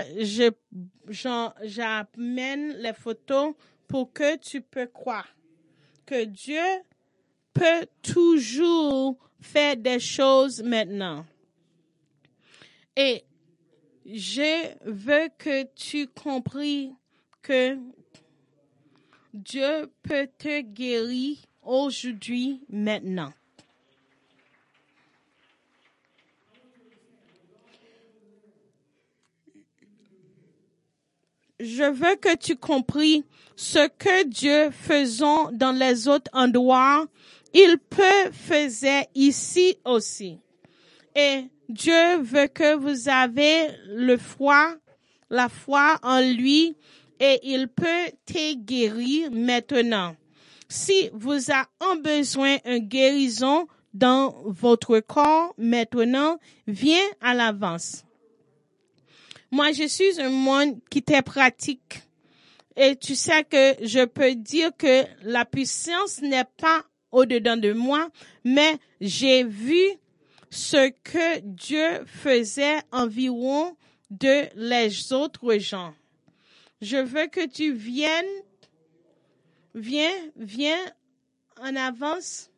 j'amène les photos pour que tu peux croire que Dieu peut toujours faire des choses maintenant. Et je veux que tu compris que Dieu peut te guérir aujourd'hui, maintenant. Je veux que tu compris ce que Dieu faisait dans les autres endroits, il peut faire ici aussi. Et Dieu veut que vous avez le foi, la foi en lui, et il peut te guérir maintenant. Si vous avez besoin d'une guérison dans votre corps maintenant, viens à l'avance. Moi, je suis un monde qui est pratique. Et tu sais que je peux dire que la puissance n'est pas au-dedans de moi, mais j'ai vu ce que Dieu faisait environ de les autres gens. Je veux que tu viennes, viens, viens en avance,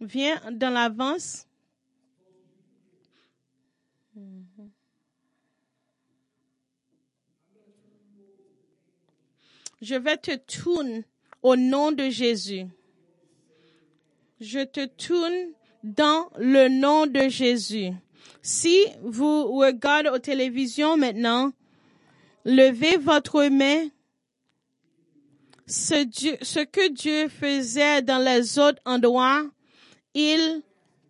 viens dans l'avance. Je vais te tourner au nom de Jésus. Je te tourne dans le nom de Jésus. Si vous regardez aux télévisions maintenant, levez votre main. Ce, que Dieu faisait dans les autres endroits, il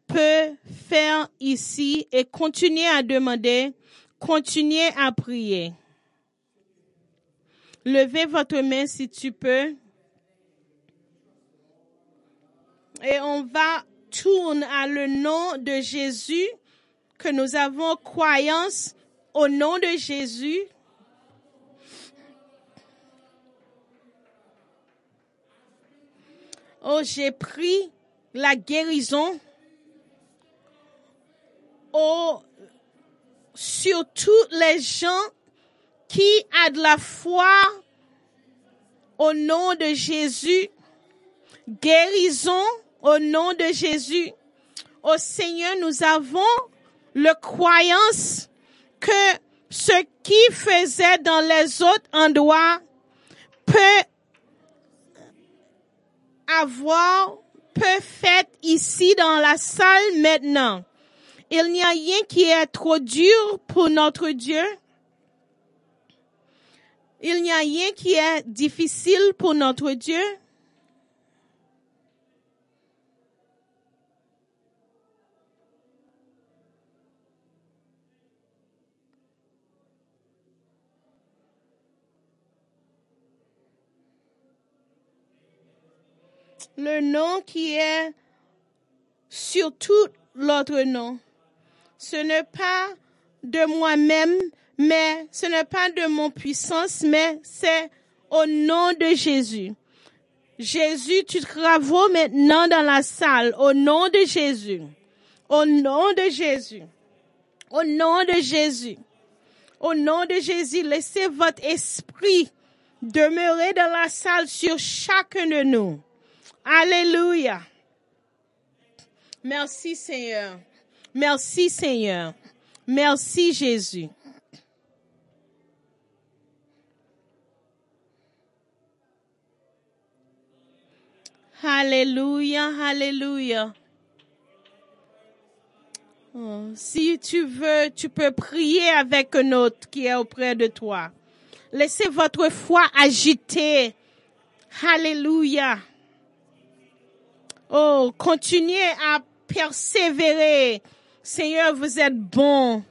peut faire ici et continuer à demander, continuer à prier. Levez votre main si tu peux. Et on va tourner à le nom de Jésus, que nous avons croyance au nom de Jésus. Oh, j'ai pris la guérison. Oh, sur tous les gens qui a de la foi au nom de Jésus. Guérison au nom de Jésus. Au Seigneur, nous avons le croyance que ce qui faisait dans les autres endroits peut avoir, peut faire ici dans la salle maintenant. Il n'y a rien qui est trop dur pour notre Dieu. Il n'y a rien qui est difficile pour notre Dieu. Le nom qui est sur tout l'autre nom. Ce n'est pas de moi-même, mais ce n'est pas de mon puissance, mais c'est au nom de Jésus. Jésus, tu travaux maintenant dans la salle, au nom de Jésus. Au nom de Jésus. Au nom de Jésus. Au nom de Jésus, laissez votre esprit demeurer dans la salle sur chacun de nous. Alléluia. Merci Seigneur. Merci Seigneur. Merci Jésus. Alléluia, alléluia. Oh, si tu veux, tu peux prier avec un autre qui est auprès de toi. Laissez votre foi agiter. Alléluia. Oh, continuez à persévérer. Seigneur, vous êtes bon.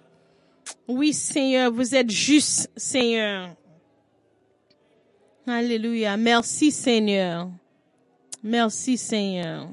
Oui, Seigneur, vous êtes juste, Seigneur. Alléluia. Merci, Seigneur. Merci, Seigneur.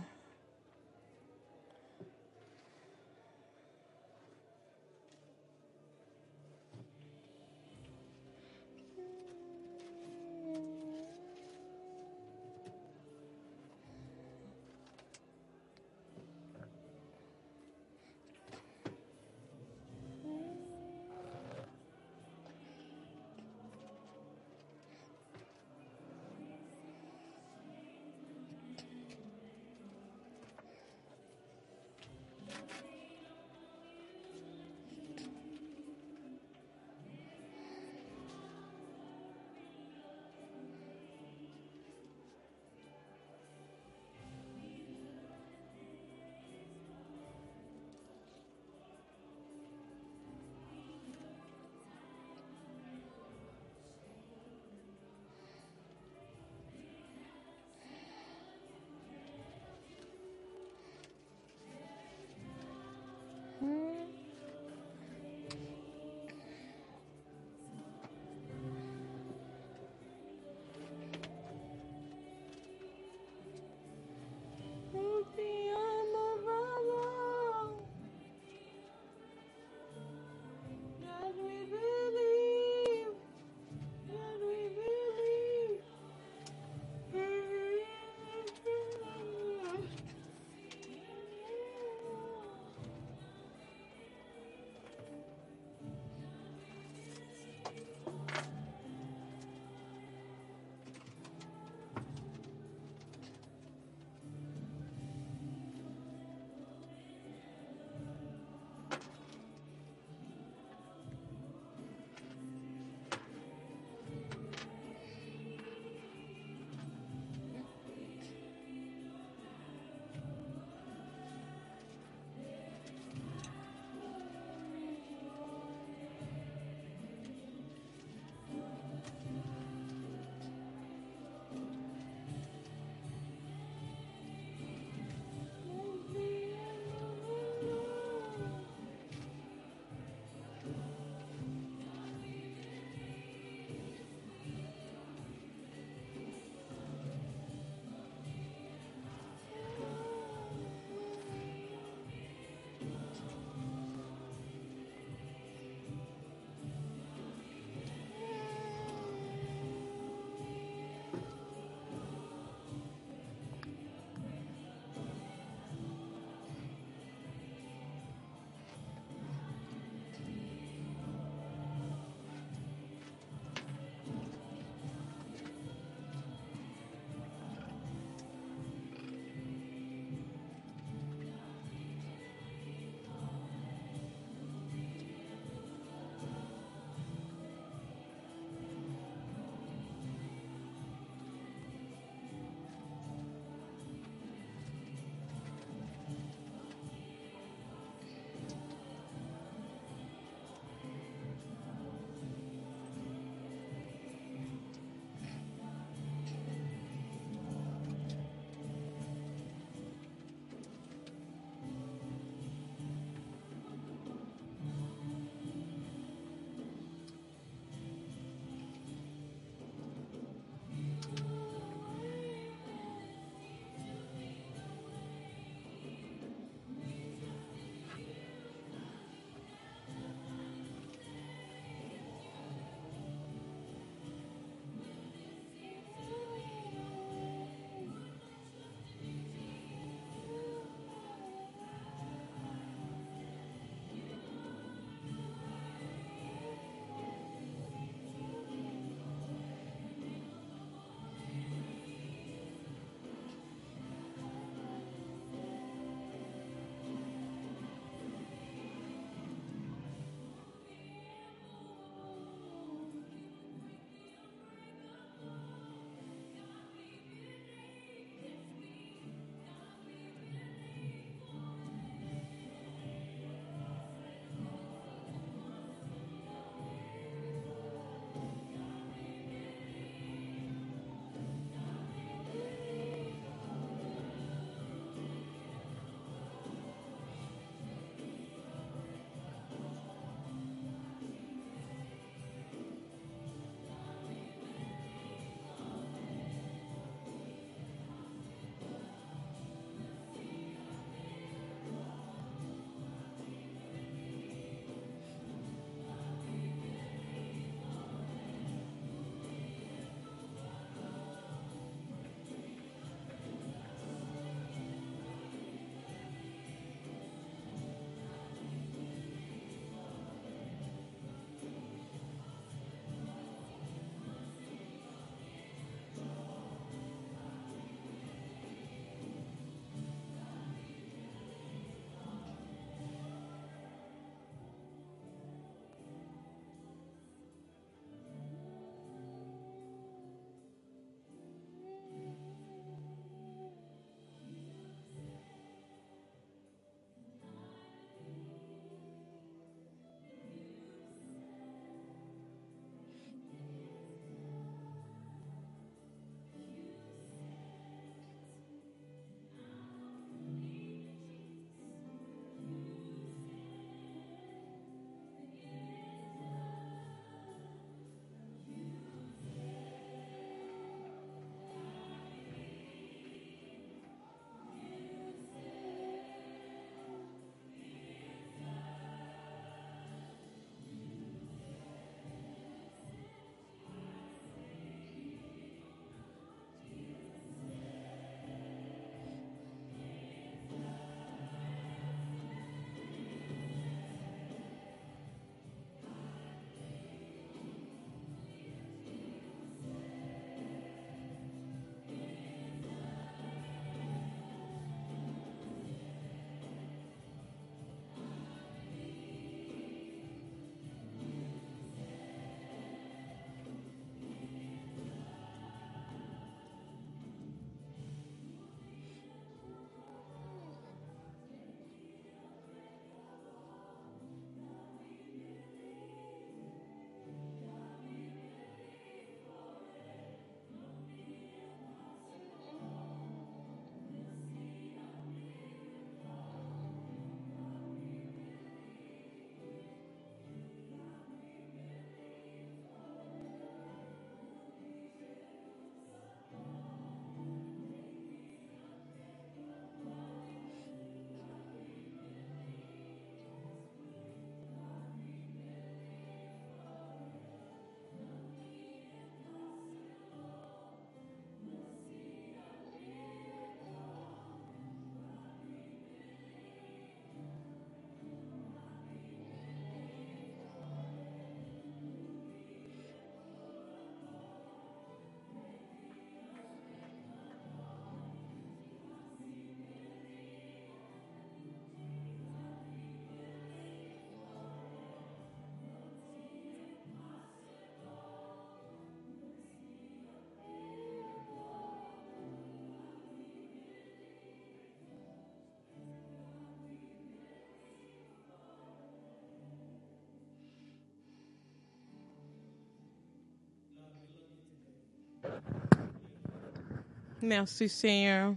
Merci Seigneur.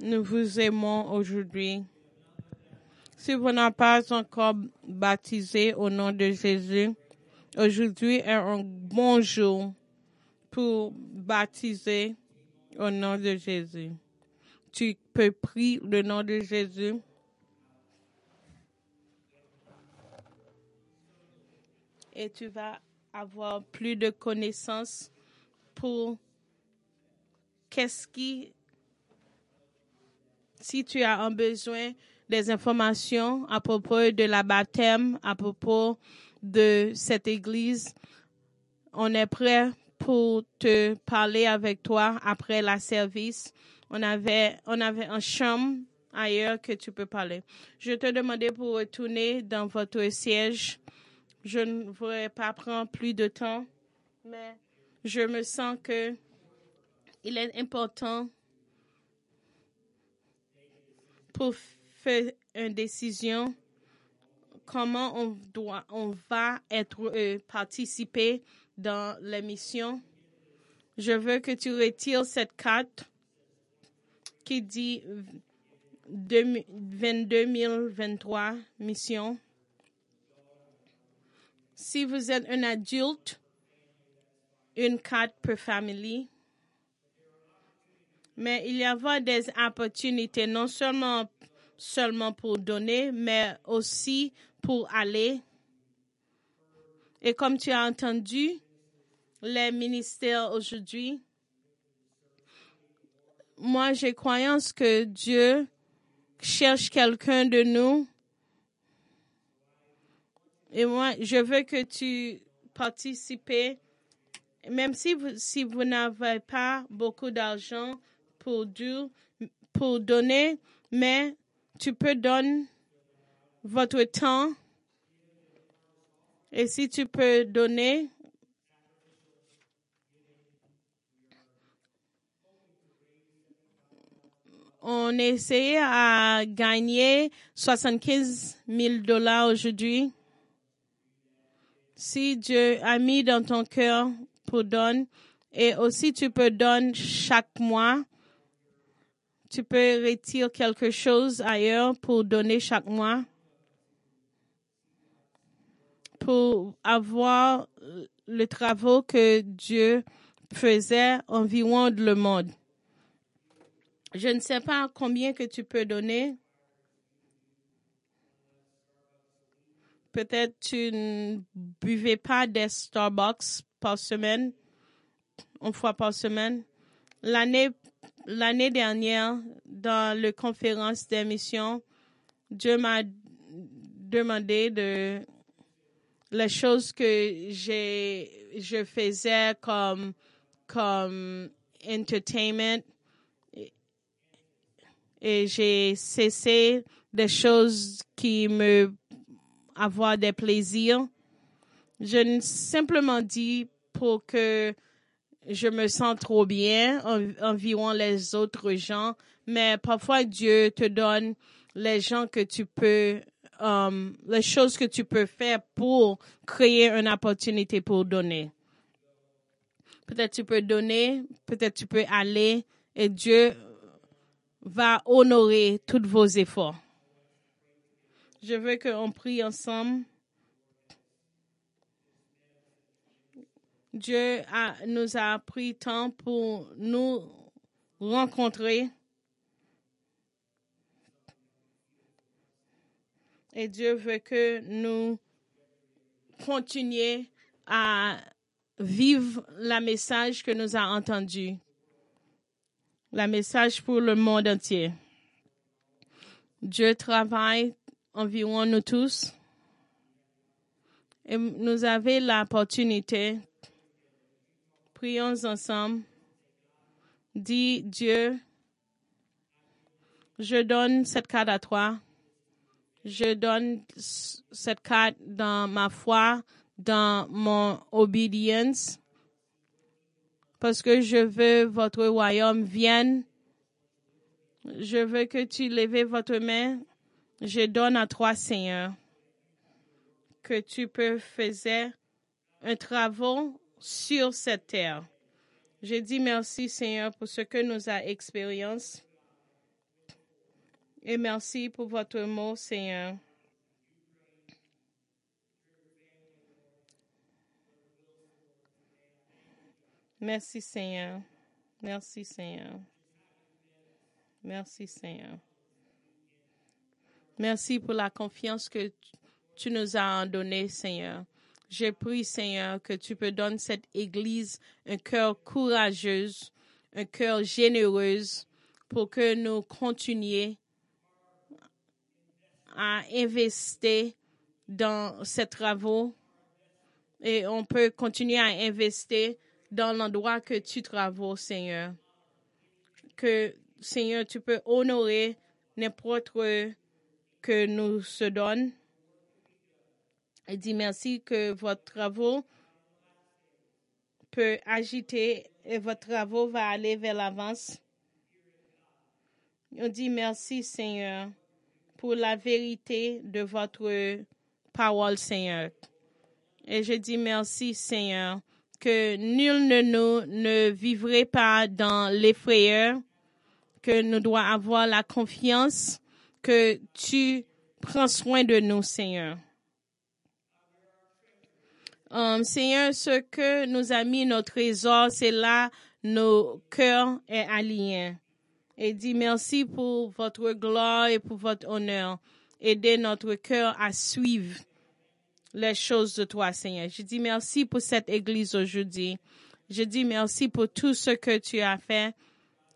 Nous vous aimons aujourd'hui. Si vous n'êtes pas encore baptisé au nom de Jésus, aujourd'hui est un bon jour pour baptiser au nom de Jésus. Tu peux prier le nom de Jésus. Et tu vas avoir plus de connaissances pour qu'est-ce qui, si tu as un besoin des informations à propos de la baptême, à propos de cette église, on est prêt pour te parler avec toi après la service. On avait, on avait un chambre ailleurs que tu peux parler. Je te demandais pour retourner dans votre siège. Je ne voudrais pas prendre plus de temps, mais je me sens que il est important pour faire une décision comment on doit, on va être euh, participer dans l'émission. Je veux que tu retires cette carte qui dit 22 mission. Si vous êtes un adulte, une carte per famille. Mais il y a des opportunités, non seulement, seulement pour donner, mais aussi pour aller. Et comme tu as entendu, les ministères aujourd'hui, moi j'ai croyance que Dieu cherche quelqu'un de nous. Et moi, je veux que tu participes, même si vous, si vous n'avez pas beaucoup d'argent pour, donner, mais tu peux donner votre temps. Et si tu peux donner, on essaie à gagner 75 000 dollars aujourd'hui. Si Dieu a mis dans ton cœur pour donner, et aussi tu peux donner chaque mois, tu peux retirer quelque chose ailleurs pour donner chaque mois, pour avoir le travail que Dieu faisait environ le monde. Je ne sais pas combien que tu peux donner. Peut-être tu ne buvais pas des Starbucks par semaine, une fois par semaine. L'année, l'année dernière, dans la conférence d'émission, Dieu m'a demandé de les choses que je faisais comme, comme entertainment et j'ai cessé des choses qui me avoir des plaisirs. Je ne simplement dit pour que je me sens trop bien environ les autres gens, mais parfois Dieu te donne les gens que tu peux, um, les choses que tu peux faire pour créer une opportunité pour donner. Peut-être tu peux donner, peut-être tu peux aller et Dieu va honorer tous vos efforts. Je veux qu'on prie ensemble. Dieu a, nous a pris temps pour nous rencontrer. Et Dieu veut que nous continuions à vivre la message que nous avons entendu la message pour le monde entier. Dieu travaille environ nous tous. Et nous avons l'opportunité, prions ensemble, dis Dieu, je donne cette carte à toi. Je donne cette carte dans ma foi, dans mon obéissance parce que je veux votre royaume vienne. Je veux que tu lèves votre main. Je donne à toi, Seigneur, que tu peux faire un travail sur cette terre. Je dis merci, Seigneur, pour ce que nous a expérience. Et merci pour votre mot, Seigneur. Merci, Seigneur. Merci, Seigneur. Merci, Seigneur. Merci pour la confiance que tu nous as donnée, Seigneur. Je prie, Seigneur, que tu peux donner cette Église un cœur courageux, un cœur généreux pour que nous continuions à investir dans ces travaux et on peut continuer à investir dans l'endroit que tu travailles, Seigneur. Que, Seigneur, tu peux honorer n'importe que nous se donne. Et dis merci que votre travaux peut agiter et votre travaux va aller vers l'avance. On dit merci, Seigneur, pour la vérité de votre parole, Seigneur. Et je dis merci, Seigneur, que nul ne nous ne vivrait pas dans l'effrayeur, que nous devons avoir la confiance que tu prends soin de nous, Seigneur. Um, Seigneur, ce que nous a mis notre trésor, c'est là nos cœurs est alignés. Et dis merci pour votre gloire et pour votre honneur. Aidez notre cœur à suivre les choses de toi, Seigneur. Je dis merci pour cette église aujourd'hui. Je dis merci pour tout ce que tu as fait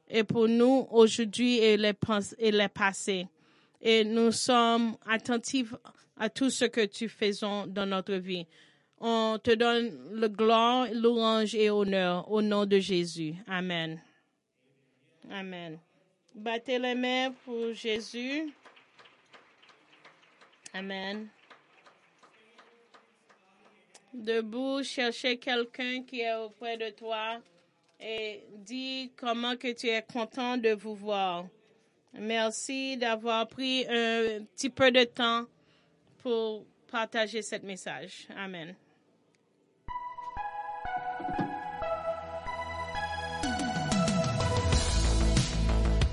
et pour nous aujourd'hui et les, et les passés. Et nous sommes attentifs à tout ce que tu faisons dans notre vie. On te donne le gloire, louange et honneur au nom de Jésus. Amen. Amen. Battez les mains pour Jésus. Amen. Debout, cherchez quelqu'un qui est auprès de toi et dis comment que tu es content de vous voir. Merci d'avoir pris un petit peu de temps pour partager ce message. Amen.